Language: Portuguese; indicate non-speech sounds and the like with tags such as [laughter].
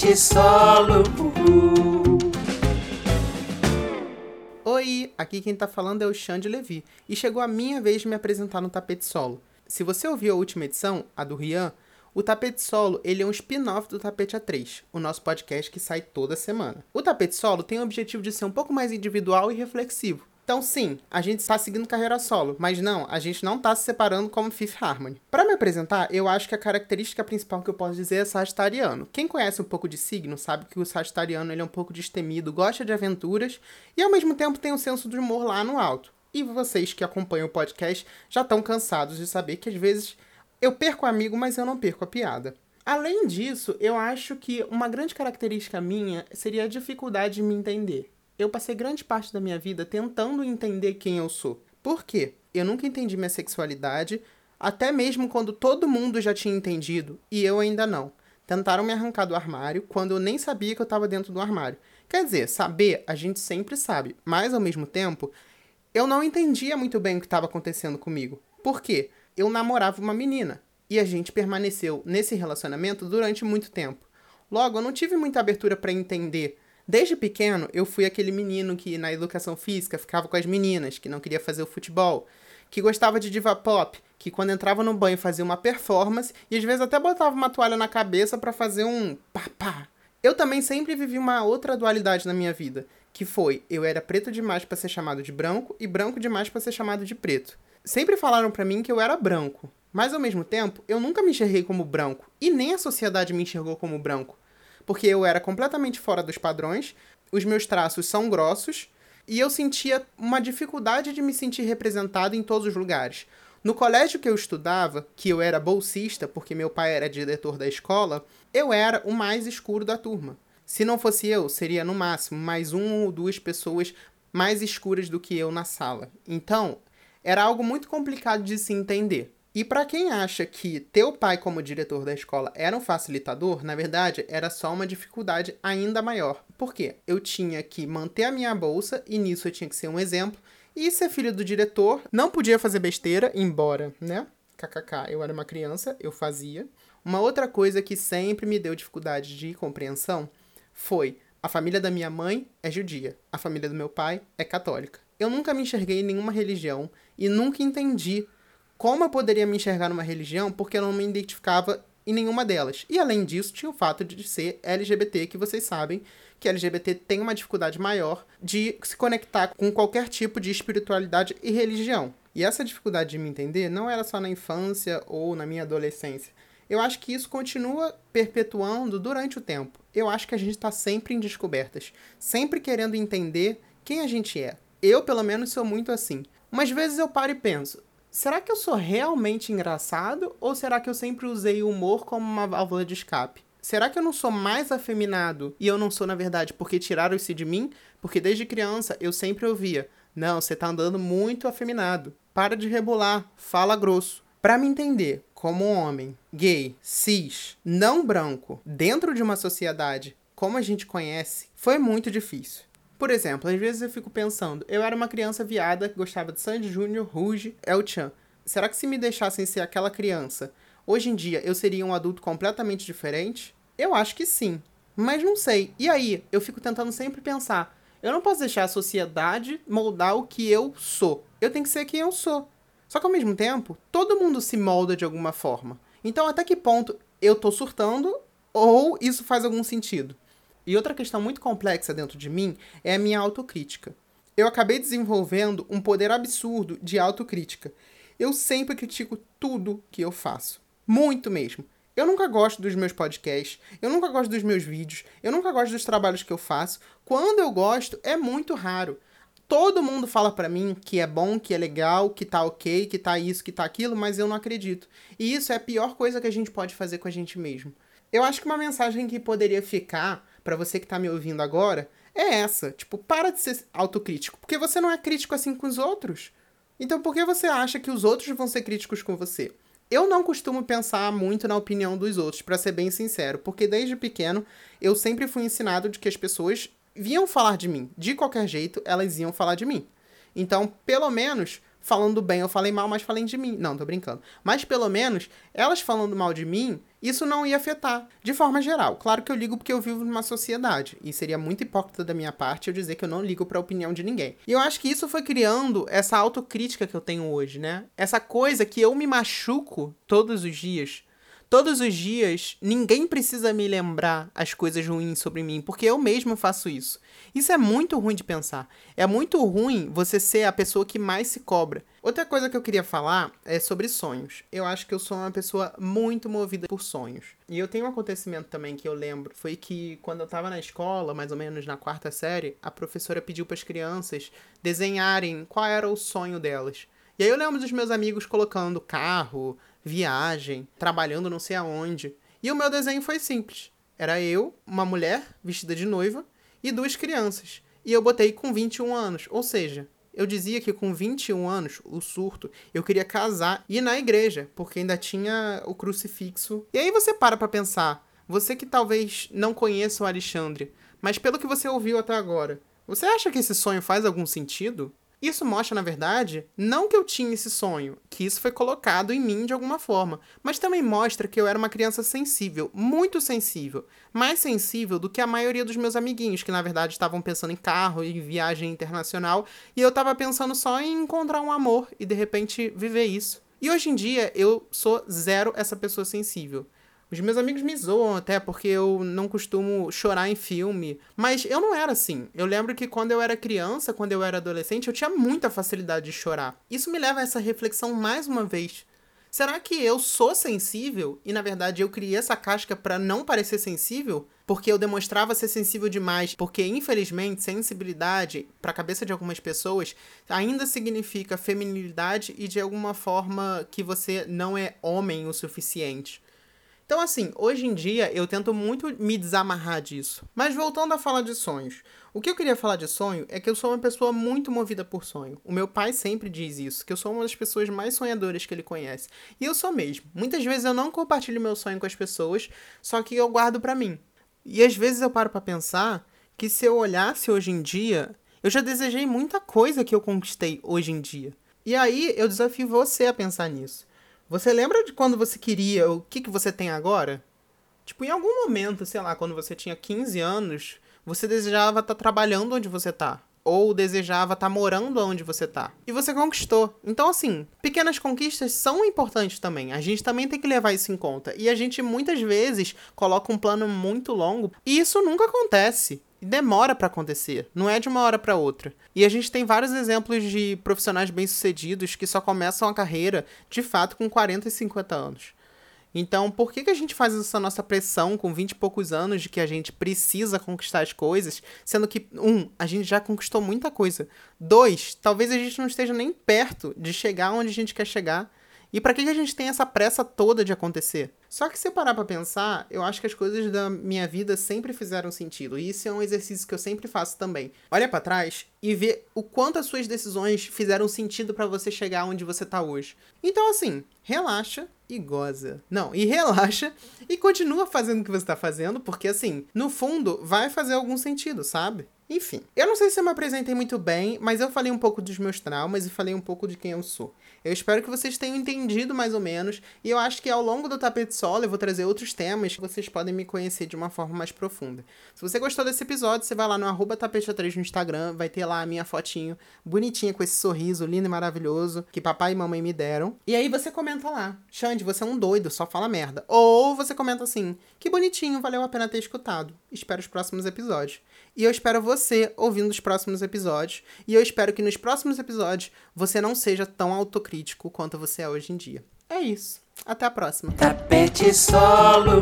tapete solo. Oi, aqui quem tá falando é o Xande Levi, e chegou a minha vez de me apresentar no tapete solo. Se você ouviu a última edição, a do Rian, o Tapete Solo ele é um spin-off do Tapete A3, o nosso podcast que sai toda semana. O Tapete Solo tem o objetivo de ser um pouco mais individual e reflexivo. Então, sim, a gente está seguindo carreira solo, mas não, a gente não está se separando como Fifth Harmony. Para me apresentar, eu acho que a característica principal que eu posso dizer é sagitariano. Quem conhece um pouco de signo sabe que o sagitariano ele é um pouco destemido, gosta de aventuras e ao mesmo tempo tem um senso de humor lá no alto. E vocês que acompanham o podcast já estão cansados de saber que às vezes eu perco o amigo, mas eu não perco a piada. Além disso, eu acho que uma grande característica minha seria a dificuldade de me entender. Eu passei grande parte da minha vida tentando entender quem eu sou. Por quê? Eu nunca entendi minha sexualidade, até mesmo quando todo mundo já tinha entendido e eu ainda não. Tentaram me arrancar do armário quando eu nem sabia que eu estava dentro do armário. Quer dizer, saber a gente sempre sabe, mas ao mesmo tempo, eu não entendia muito bem o que estava acontecendo comigo. Por quê? Eu namorava uma menina e a gente permaneceu nesse relacionamento durante muito tempo. Logo, eu não tive muita abertura para entender. Desde pequeno, eu fui aquele menino que na educação física ficava com as meninas, que não queria fazer o futebol, que gostava de diva pop, que quando entrava no banho fazia uma performance e às vezes até botava uma toalha na cabeça para fazer um papá. Eu também sempre vivi uma outra dualidade na minha vida, que foi eu era preto demais para ser chamado de branco e branco demais para ser chamado de preto. Sempre falaram para mim que eu era branco, mas ao mesmo tempo eu nunca me enxerguei como branco e nem a sociedade me enxergou como branco, porque eu era completamente fora dos padrões, os meus traços são grossos e eu sentia uma dificuldade de me sentir representado em todos os lugares. No colégio que eu estudava, que eu era bolsista, porque meu pai era diretor da escola, eu era o mais escuro da turma. Se não fosse eu, seria no máximo mais uma ou duas pessoas mais escuras do que eu na sala. Então, era algo muito complicado de se entender. E para quem acha que ter o pai como diretor da escola era um facilitador, na verdade era só uma dificuldade ainda maior. Por quê? Eu tinha que manter a minha bolsa e nisso eu tinha que ser um exemplo. E ser filho do diretor, não podia fazer besteira, embora, né? KKK, eu era uma criança, eu fazia. Uma outra coisa que sempre me deu dificuldade de compreensão foi a família da minha mãe é judia, a família do meu pai é católica. Eu nunca me enxerguei em nenhuma religião e nunca entendi como eu poderia me enxergar numa religião porque eu não me identificava em nenhuma delas. E além disso, tinha o fato de ser LGBT, que vocês sabem que LGBT tem uma dificuldade maior de se conectar com qualquer tipo de espiritualidade e religião. E essa dificuldade de me entender não era só na infância ou na minha adolescência. Eu acho que isso continua perpetuando durante o tempo. Eu acho que a gente está sempre em descobertas, sempre querendo entender quem a gente é. Eu, pelo menos, sou muito assim. Umas vezes eu paro e penso: será que eu sou realmente engraçado ou será que eu sempre usei o humor como uma válvula de escape? Será que eu não sou mais afeminado e eu não sou, na verdade, porque tiraram isso de mim? Porque desde criança eu sempre ouvia: não, você tá andando muito afeminado. Para de rebolar, fala grosso. Para me entender como homem gay, cis, não branco, dentro de uma sociedade como a gente conhece, foi muito difícil. Por exemplo, às vezes eu fico pensando, eu era uma criança viada que gostava de Sandy Júnior, Rouge, El Chan. Será que se me deixassem ser aquela criança, hoje em dia eu seria um adulto completamente diferente? Eu acho que sim. Mas não sei. E aí, eu fico tentando sempre pensar, eu não posso deixar a sociedade moldar o que eu sou. Eu tenho que ser quem eu sou. Só que ao mesmo tempo, todo mundo se molda de alguma forma. Então, até que ponto eu tô surtando ou isso faz algum sentido? E outra questão muito complexa dentro de mim é a minha autocrítica. Eu acabei desenvolvendo um poder absurdo de autocrítica. Eu sempre critico tudo que eu faço. Muito mesmo. Eu nunca gosto dos meus podcasts, eu nunca gosto dos meus vídeos, eu nunca gosto dos trabalhos que eu faço. Quando eu gosto, é muito raro. Todo mundo fala para mim que é bom, que é legal, que tá ok, que tá isso, que tá aquilo, mas eu não acredito. E isso é a pior coisa que a gente pode fazer com a gente mesmo. Eu acho que uma mensagem que poderia ficar para você que tá me ouvindo agora é essa. Tipo, para de ser autocrítico. Porque você não é crítico assim com os outros. Então por que você acha que os outros vão ser críticos com você? Eu não costumo pensar muito na opinião dos outros, para ser bem sincero, porque desde pequeno eu sempre fui ensinado de que as pessoas vinham falar de mim. De qualquer jeito, elas iam falar de mim. Então, pelo menos, falando bem, eu falei mal, mas falem de mim. Não, tô brincando. Mas pelo menos, elas falando mal de mim, isso não ia afetar de forma geral. Claro que eu ligo porque eu vivo numa sociedade. E seria muito hipócrita da minha parte eu dizer que eu não ligo para a opinião de ninguém. E eu acho que isso foi criando essa autocrítica que eu tenho hoje, né? Essa coisa que eu me machuco todos os dias Todos os dias, ninguém precisa me lembrar as coisas ruins sobre mim, porque eu mesmo faço isso. Isso é muito ruim de pensar. É muito ruim você ser a pessoa que mais se cobra. Outra coisa que eu queria falar é sobre sonhos. Eu acho que eu sou uma pessoa muito movida por sonhos. E eu tenho um acontecimento também que eu lembro, foi que quando eu tava na escola, mais ou menos na quarta série, a professora pediu para as crianças desenharem qual era o sonho delas. E aí eu lembro dos meus amigos colocando carro, viagem, trabalhando não sei aonde. E o meu desenho foi simples. Era eu, uma mulher vestida de noiva e duas crianças. E eu botei com 21 anos. Ou seja, eu dizia que com 21 anos, o surto, eu queria casar e ir na igreja, porque ainda tinha o crucifixo. E aí você para pra pensar, você que talvez não conheça o Alexandre, mas pelo que você ouviu até agora, você acha que esse sonho faz algum sentido? Isso mostra, na verdade, não que eu tinha esse sonho, que isso foi colocado em mim de alguma forma, mas também mostra que eu era uma criança sensível, muito sensível, mais sensível do que a maioria dos meus amiguinhos, que na verdade estavam pensando em carro e viagem internacional, e eu estava pensando só em encontrar um amor e de repente viver isso. E hoje em dia eu sou zero essa pessoa sensível. Os meus amigos me zoam até porque eu não costumo chorar em filme. Mas eu não era assim. Eu lembro que quando eu era criança, quando eu era adolescente, eu tinha muita facilidade de chorar. Isso me leva a essa reflexão mais uma vez. Será que eu sou sensível e na verdade eu criei essa casca para não parecer sensível? Porque eu demonstrava ser sensível demais, porque infelizmente sensibilidade para a cabeça de algumas pessoas ainda significa feminilidade e de alguma forma que você não é homem o suficiente. Então, assim, hoje em dia eu tento muito me desamarrar disso. Mas voltando a falar de sonhos. O que eu queria falar de sonho é que eu sou uma pessoa muito movida por sonho. O meu pai sempre diz isso, que eu sou uma das pessoas mais sonhadoras que ele conhece. E eu sou mesmo. Muitas vezes eu não compartilho meu sonho com as pessoas, só que eu guardo para mim. E às vezes eu paro para pensar que se eu olhasse hoje em dia, eu já desejei muita coisa que eu conquistei hoje em dia. E aí eu desafio você a pensar nisso. Você lembra de quando você queria o que, que você tem agora? Tipo, em algum momento, sei lá, quando você tinha 15 anos, você desejava estar tá trabalhando onde você tá. Ou desejava estar tá morando onde você tá. E você conquistou. Então, assim, pequenas conquistas são importantes também. A gente também tem que levar isso em conta. E a gente muitas vezes coloca um plano muito longo. E isso nunca acontece. Demora para acontecer, não é de uma hora para outra. E a gente tem vários exemplos de profissionais bem-sucedidos que só começam a carreira, de fato, com 40 e 50 anos. Então, por que, que a gente faz essa nossa pressão com 20 e poucos anos de que a gente precisa conquistar as coisas, sendo que, um, a gente já conquistou muita coisa. Dois, talvez a gente não esteja nem perto de chegar onde a gente quer chegar. E para que, que a gente tem essa pressa toda de acontecer? Só que se parar pra pensar, eu acho que as coisas da minha vida sempre fizeram sentido. E isso é um exercício que eu sempre faço também. Olha para trás e vê o quanto as suas decisões fizeram sentido para você chegar onde você tá hoje. Então, assim, relaxa e goza. Não, e [laughs] relaxa e continua fazendo o que você tá fazendo, porque assim, no fundo, vai fazer algum sentido, sabe? Enfim, eu não sei se eu me apresentei muito bem, mas eu falei um pouco dos meus traumas e falei um pouco de quem eu sou. Eu espero que vocês tenham entendido mais ou menos, e eu acho que ao longo do tapete solo eu vou trazer outros temas que vocês podem me conhecer de uma forma mais profunda. Se você gostou desse episódio, você vai lá no arroba tapete3 no Instagram, vai ter lá a minha fotinho bonitinha com esse sorriso lindo e maravilhoso que papai e mamãe me deram. E aí você comenta lá, Xande, você é um doido, só fala merda. Ou você comenta assim, que bonitinho, valeu a pena ter escutado. Espero os próximos episódios. E eu espero você ouvindo os próximos episódios. E eu espero que nos próximos episódios você não seja tão autocrítico quanto você é hoje em dia. É isso. Até a próxima. Tapete solo.